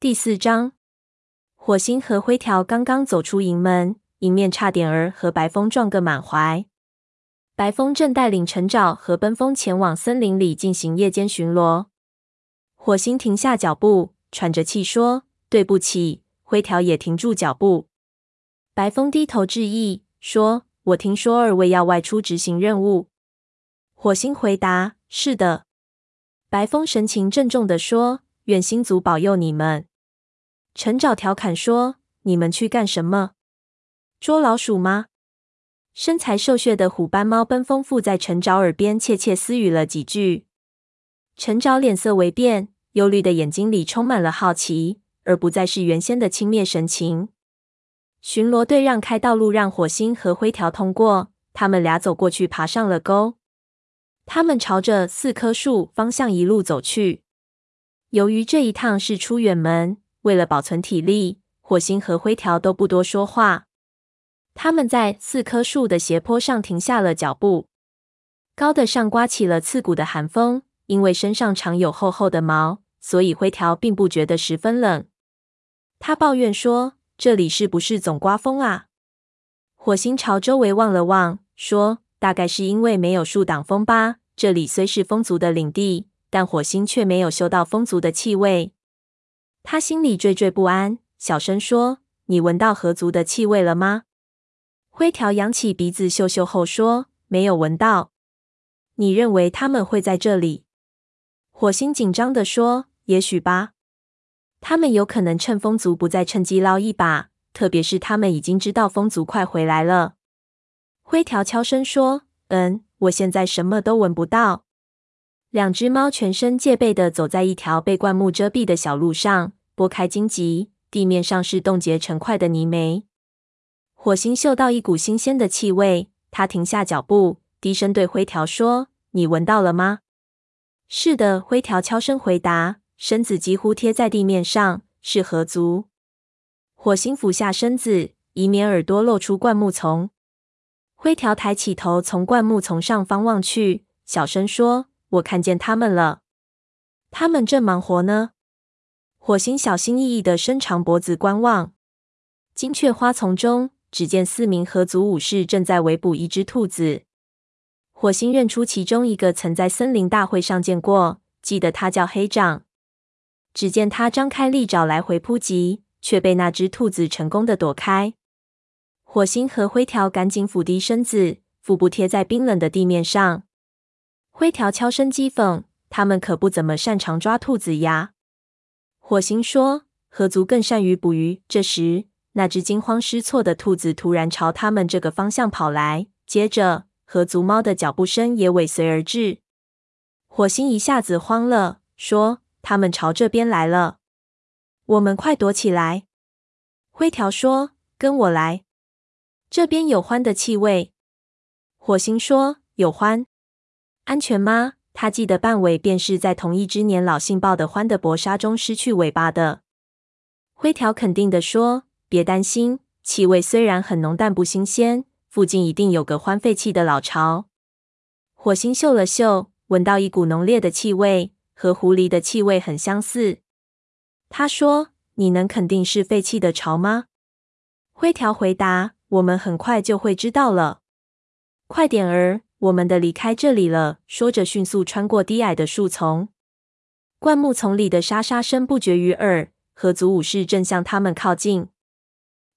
第四章，火星和灰条刚刚走出营门，迎面差点儿和白风撞个满怀。白风正带领陈沼和奔风前往森林里进行夜间巡逻。火星停下脚步，喘着气说：“对不起。”灰条也停住脚步。白风低头致意，说：“我听说二位要外出执行任务。”火星回答：“是的。”白风神情郑重地说：“愿星族保佑你们。”陈沼调侃说：“你们去干什么？捉老鼠吗？”身材瘦削的虎斑猫奔风附在陈沼耳边窃窃私语了几句。陈沼脸色微变，忧虑的眼睛里充满了好奇，而不再是原先的轻蔑神情。巡逻队让开道路，让火星和灰条通过。他们俩走过去，爬上了沟。他们朝着四棵树方向一路走去。由于这一趟是出远门，为了保存体力，火星和灰条都不多说话。他们在四棵树的斜坡上停下了脚步。高的上刮起了刺骨的寒风，因为身上长有厚厚的毛，所以灰条并不觉得十分冷。他抱怨说：“这里是不是总刮风啊？”火星朝周围望了望，说：“大概是因为没有树挡风吧。这里虽是风族的领地，但火星却没有嗅到风族的气味。”他心里惴惴不安，小声说：“你闻到河族的气味了吗？”灰条扬起鼻子嗅嗅后说：“没有闻到。”你认为他们会在这里？火星紧张地说：“也许吧。他们有可能趁风族不在，趁机捞一把。特别是他们已经知道风族快回来了。”灰条悄声说：“嗯，我现在什么都闻不到。”两只猫全身戒备地走在一条被灌木遮蔽的小路上，拨开荆棘，地面上是冻结成块的泥煤。火星嗅到一股新鲜的气味，他停下脚步，低声对灰条说：“你闻到了吗？”“是的。”灰条悄声回答，身子几乎贴在地面上。“是河足。”火星俯下身子，以免耳朵露出灌木丛。灰条抬起头，从灌木丛上方望去，小声说：“我看见他们了，他们正忙活呢。”火星小心翼翼地伸长脖子观望，金雀花丛中。只见四名合族武士正在围捕一只兔子。火星认出其中一个，曾在森林大会上见过，记得他叫黑掌。只见他张开利爪来回扑击，却被那只兔子成功的躲开。火星和灰条赶紧俯低身子，腹部贴在冰冷的地面上。灰条悄声讥讽：“他们可不怎么擅长抓兔子呀。”火星说：“河族更善于捕鱼。”这时，那只惊慌失措的兔子突然朝他们这个方向跑来，接着河族猫的脚步声也尾随而至。火星一下子慌了，说：“他们朝这边来了，我们快躲起来。”灰条说：“跟我来，这边有獾的气味。”火星说：“有獾？安全吗？”他记得半尾便是在同一只年老性暴的獾的搏杀中失去尾巴的。灰条肯定地说。别担心，气味虽然很浓，但不新鲜。附近一定有个獾废弃的老巢。火星嗅了嗅，闻到一股浓烈的气味，和狐狸的气味很相似。他说：“你能肯定是废弃的巢吗？”灰条回答：“我们很快就会知道了。快点儿，我们的离开这里了。”说着，迅速穿过低矮的树丛。灌木丛里的沙沙声不绝于耳，河族武士正向他们靠近。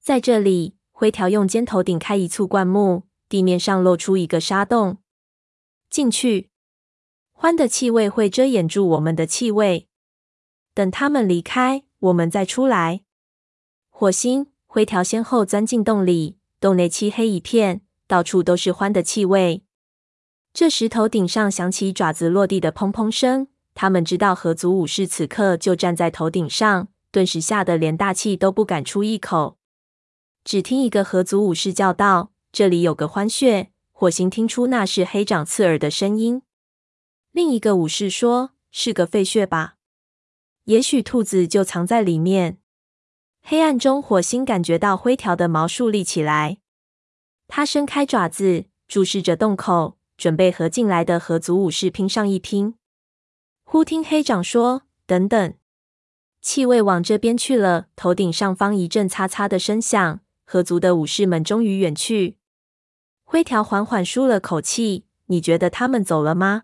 在这里，灰条用尖头顶开一簇灌木，地面上露出一个沙洞。进去，獾的气味会遮掩住我们的气味。等他们离开，我们再出来。火星、灰条先后钻进洞里，洞内漆黑一片，到处都是獾的气味。这时，头顶上响起爪子落地的砰砰声。他们知道河族武士此刻就站在头顶上，顿时吓得连大气都不敢出一口。只听一个河族武士叫道：“这里有个欢穴。”火星听出那是黑掌刺耳的声音。另一个武士说：“是个废穴吧？也许兔子就藏在里面。”黑暗中，火星感觉到灰条的毛竖立起来。他伸开爪子，注视着洞口，准备和进来的合族武士拼上一拼。忽听黑掌说：“等等！”气味往这边去了。头顶上方一阵擦擦的声响，合族的武士们终于远去。灰条缓缓舒了口气：“你觉得他们走了吗？”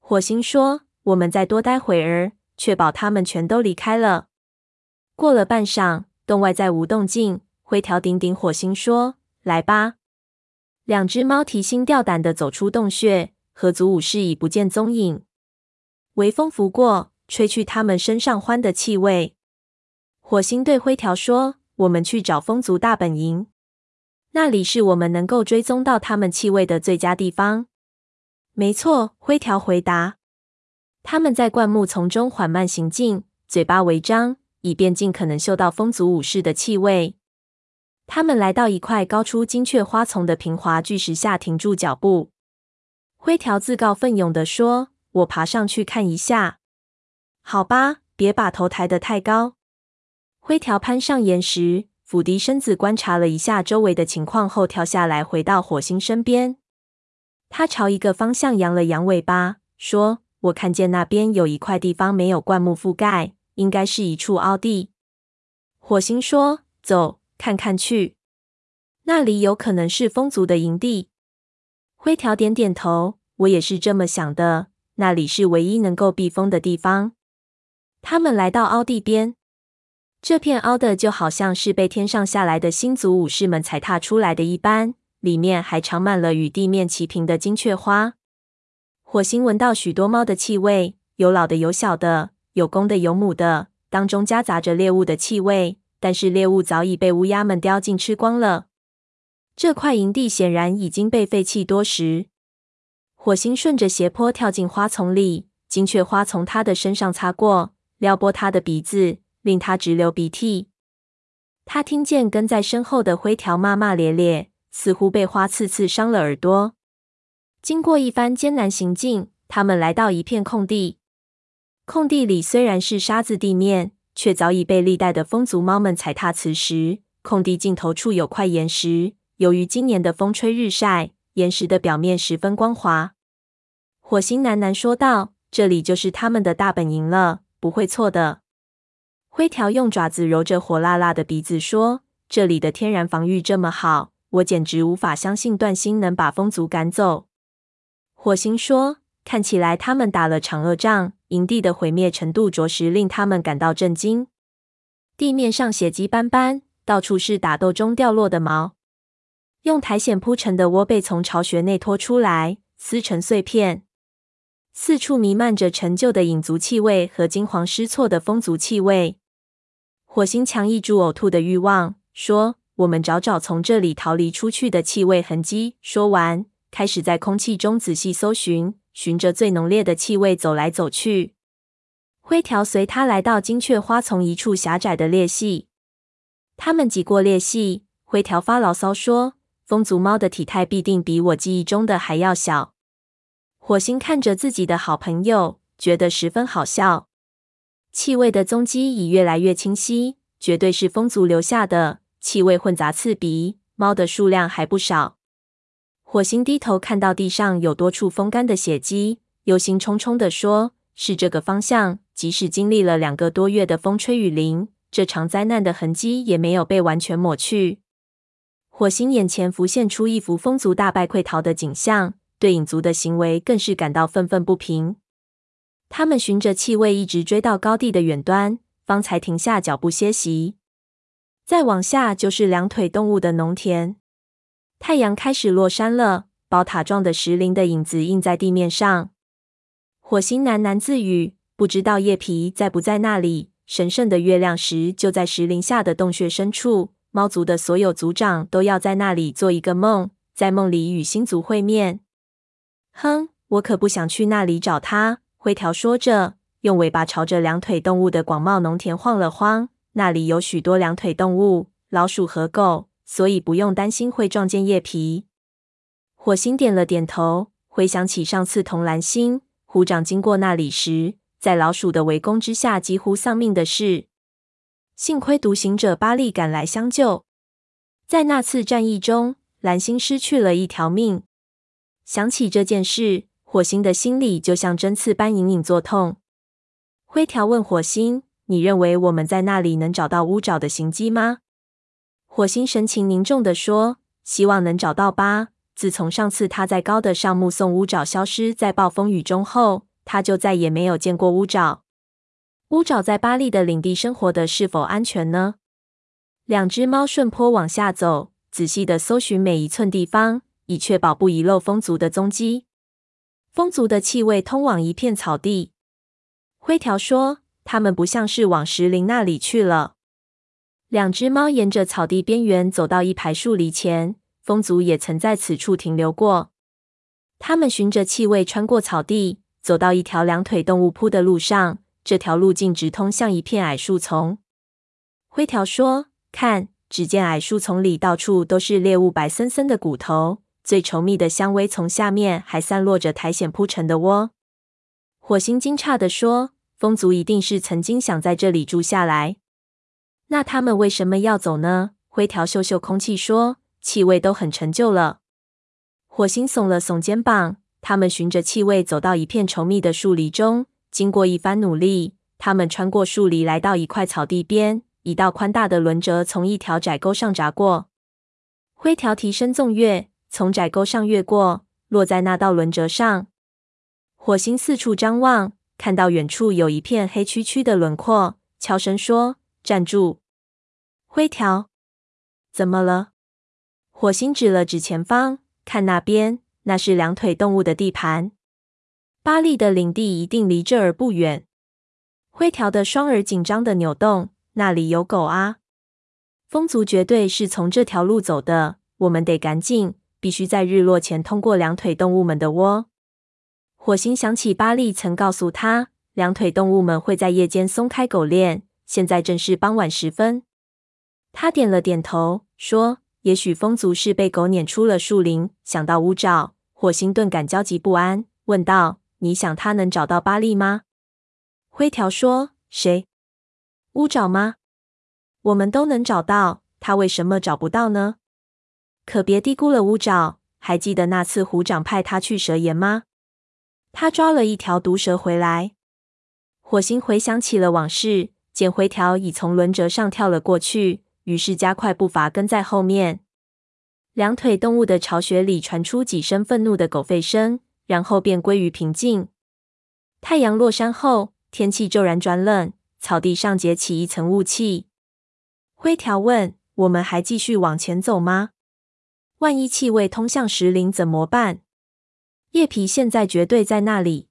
火星说：“我们再多待会儿，确保他们全都离开了。”过了半晌，洞外再无动静。灰条顶顶火星说：“来吧。”两只猫提心吊胆地走出洞穴，合族武士已不见踪影。微风拂过，吹去他们身上欢的气味。火星对灰条说：“我们去找风族大本营，那里是我们能够追踪到他们气味的最佳地方。”没错，灰条回答。他们在灌木丛中缓慢行进，嘴巴微张，以便尽可能嗅到风族武士的气味。他们来到一块高出金雀花丛的平滑巨石下，停住脚步。灰条自告奋勇地说：“我爬上去看一下。”“好吧，别把头抬得太高。”灰条攀上岩石，俯低身子观察了一下周围的情况后，跳下来，回到火星身边。他朝一个方向扬了扬尾巴，说：“我看见那边有一块地方没有灌木覆盖，应该是一处凹地。”火星说：“走。”看看去，那里有可能是风族的营地。灰条点点头，我也是这么想的。那里是唯一能够避风的地方。他们来到凹地边，这片凹的就好像是被天上下来的星族武士们踩踏出来的一般，里面还长满了与地面齐平的金雀花。火星闻到许多猫的气味，有老的，有小的，有公的，有母的，当中夹杂着猎物的气味。但是猎物早已被乌鸦们叼尽吃光了。这块营地显然已经被废弃多时。火星顺着斜坡跳进花丛里，金雀花从他的身上擦过，撩拨他的鼻子，令他直流鼻涕。他听见跟在身后的灰条骂骂咧咧，似乎被花刺刺伤了耳朵。经过一番艰难行进，他们来到一片空地。空地里虽然是沙子地面。却早已被历代的风族猫们踩踏。此时，空地尽头处有块岩石，由于今年的风吹日晒，岩石的表面十分光滑。火星喃喃说道：“这里就是他们的大本营了，不会错的。”灰条用爪子揉着火辣辣的鼻子说：“这里的天然防御这么好，我简直无法相信断星能把风族赶走。”火星说：“看起来他们打了场恶仗。”营地的毁灭程度着实令他们感到震惊。地面上血迹斑斑，到处是打斗中掉落的毛。用苔藓铺成的窝被从巢穴内拖出来，撕成碎片。四处弥漫着陈旧的影族气味和惊慌失措的风族气味。火星强抑住呕吐的欲望，说：“我们找找从这里逃离出去的气味痕迹。”说完，开始在空气中仔细搜寻。循着最浓烈的气味走来走去，灰条随他来到金雀花丛一处狭窄的裂隙。他们挤过裂隙，灰条发牢骚说：“风族猫的体态必定比我记忆中的还要小。”火星看着自己的好朋友，觉得十分好笑。气味的踪迹已越来越清晰，绝对是风族留下的。气味混杂刺鼻，猫的数量还不少。火星低头看到地上有多处风干的血迹，忧心忡忡地说：“是这个方向。即使经历了两个多月的风吹雨淋，这场灾难的痕迹也没有被完全抹去。”火星眼前浮现出一幅风族大败溃逃的景象，对影族的行为更是感到愤愤不平。他们循着气味一直追到高地的远端，方才停下脚步歇息。再往下就是两腿动物的农田。太阳开始落山了，宝塔状的石林的影子映在地面上。火星喃喃自语：“不知道叶皮在不在那里。”神圣的月亮石就在石林下的洞穴深处。猫族的所有族长都要在那里做一个梦，在梦里与星族会面。哼，我可不想去那里找他。灰条说着，用尾巴朝着两腿动物的广袤农田晃了晃。那里有许多两腿动物，老鼠和狗。所以不用担心会撞见叶皮。火星点了点头，回想起上次同蓝星虎掌经过那里时，在老鼠的围攻之下几乎丧命的事。幸亏独行者巴利赶来相救，在那次战役中，蓝星失去了一条命。想起这件事，火星的心里就像针刺般隐隐作痛。灰条问火星：“你认为我们在那里能找到乌爪的行迹吗？”火星神情凝重地说：“希望能找到吧。自从上次他在高的上目送乌爪消失在暴风雨中后，他就再也没有见过乌爪。乌爪在巴利的领地生活的是否安全呢？”两只猫顺坡往下走，仔细地搜寻每一寸地方，以确保不遗漏风族的踪迹。风族的气味通往一片草地。灰条说：“他们不像是往石林那里去了。”两只猫沿着草地边缘走到一排树篱前，风族也曾在此处停留过。他们循着气味穿过草地，走到一条两腿动物铺的路上。这条路径直通向一片矮树丛。灰条说：“看，只见矮树丛里到处都是猎物白森森的骨头，最稠密的香味从下面还散落着苔藓铺成的窝。”火星惊诧地说：“风族一定是曾经想在这里住下来。”那他们为什么要走呢？灰条嗅嗅空气说：“气味都很陈旧了。”火星耸了耸肩膀。他们循着气味走到一片稠密的树篱中，经过一番努力，他们穿过树篱，来到一块草地边。一道宽大的轮轴从一条窄沟上闸过。灰条提身纵跃，从窄沟上越过，落在那道轮轴上。火星四处张望，看到远处有一片黑黢黢的轮廓，悄声说：“站住！”灰条，怎么了？火星指了指前方，看那边，那是两腿动物的地盘。巴利的领地一定离这儿不远。灰条的双耳紧张的扭动，那里有狗啊！风族绝对是从这条路走的，我们得赶紧，必须在日落前通过两腿动物们的窝。火星想起巴利曾告诉他，两腿动物们会在夜间松开狗链，现在正是傍晚时分。他点了点头，说：“也许风族是被狗撵出了树林。”想到乌爪，火星顿感焦急不安，问道：“你想他能找到巴利吗？”灰条说：“谁？乌爪吗？我们都能找到，他为什么找不到呢？可别低估了乌爪。还记得那次虎掌派他去蛇岩吗？他抓了一条毒蛇回来。”火星回想起了往事，见灰条已从轮轴上跳了过去。于是加快步伐，跟在后面。两腿动物的巢穴里传出几声愤怒的狗吠声，然后便归于平静。太阳落山后，天气骤然转冷，草地上结起一层雾气。灰条问：“我们还继续往前走吗？万一气味通向石林怎么办？”叶皮现在绝对在那里。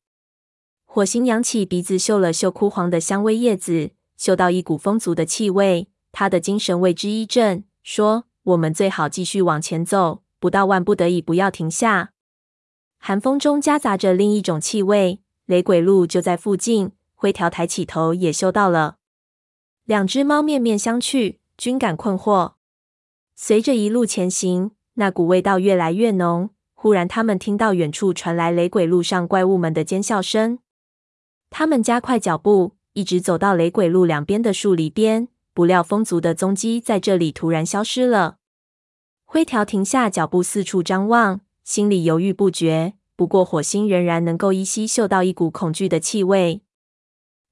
火星扬起鼻子嗅了嗅枯黄的香味叶子，嗅到一股风族的气味。他的精神为之一振，说：“我们最好继续往前走，不到万不得已不要停下。”寒风中夹杂着另一种气味，雷鬼路就在附近。灰条抬起头，也嗅到了。两只猫面面相觑，均感困惑。随着一路前行，那股味道越来越浓。忽然，他们听到远处传来雷鬼路上怪物们的尖叫声。他们加快脚步，一直走到雷鬼路两边的树篱边。不料风族的踪迹在这里突然消失了。灰条停下脚步，四处张望，心里犹豫不决。不过火星仍然能够依稀嗅到一股恐惧的气味。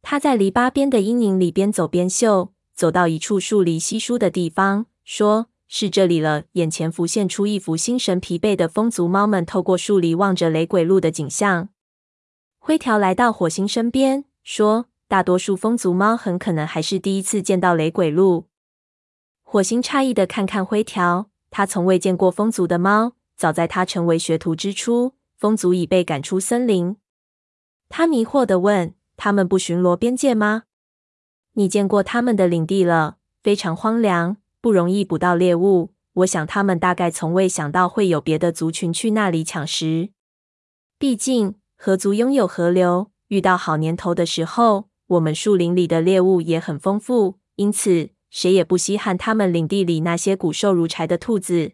他在篱笆边的阴影里边走边嗅，走到一处树篱稀疏的地方，说：“是这里了。”眼前浮现出一幅心神疲惫的风族猫们透过树篱望着雷鬼路的景象。灰条来到火星身边，说。大多数风族猫很可能还是第一次见到雷鬼路。火星诧异的看看灰条，他从未见过风族的猫。早在他成为学徒之初，风族已被赶出森林。他迷惑的问：“他们不巡逻边界吗？你见过他们的领地了，非常荒凉，不容易捕到猎物。我想他们大概从未想到会有别的族群去那里抢食。毕竟河族拥有河流，遇到好年头的时候。”我们树林里的猎物也很丰富，因此谁也不稀罕他们领地里那些骨瘦如柴的兔子。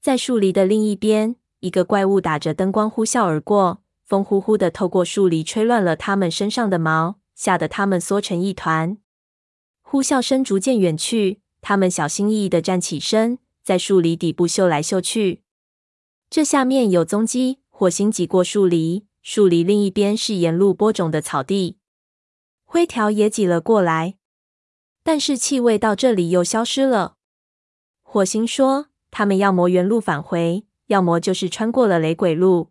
在树林的另一边，一个怪物打着灯光呼啸而过，风呼呼的透过树林，吹乱了他们身上的毛，吓得他们缩成一团。呼啸声逐渐远去，他们小心翼翼的站起身，在树林底部嗅来嗅去。这下面有踪迹。火星挤过树林，树林另一边是沿路播种的草地。灰条也挤了过来，但是气味到这里又消失了。火星说：“他们要么原路返回，要么就是穿过了雷鬼路。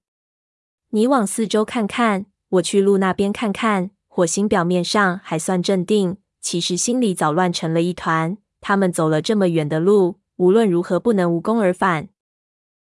你往四周看看，我去路那边看看。”火星表面上还算镇定，其实心里早乱成了一团。他们走了这么远的路，无论如何不能无功而返。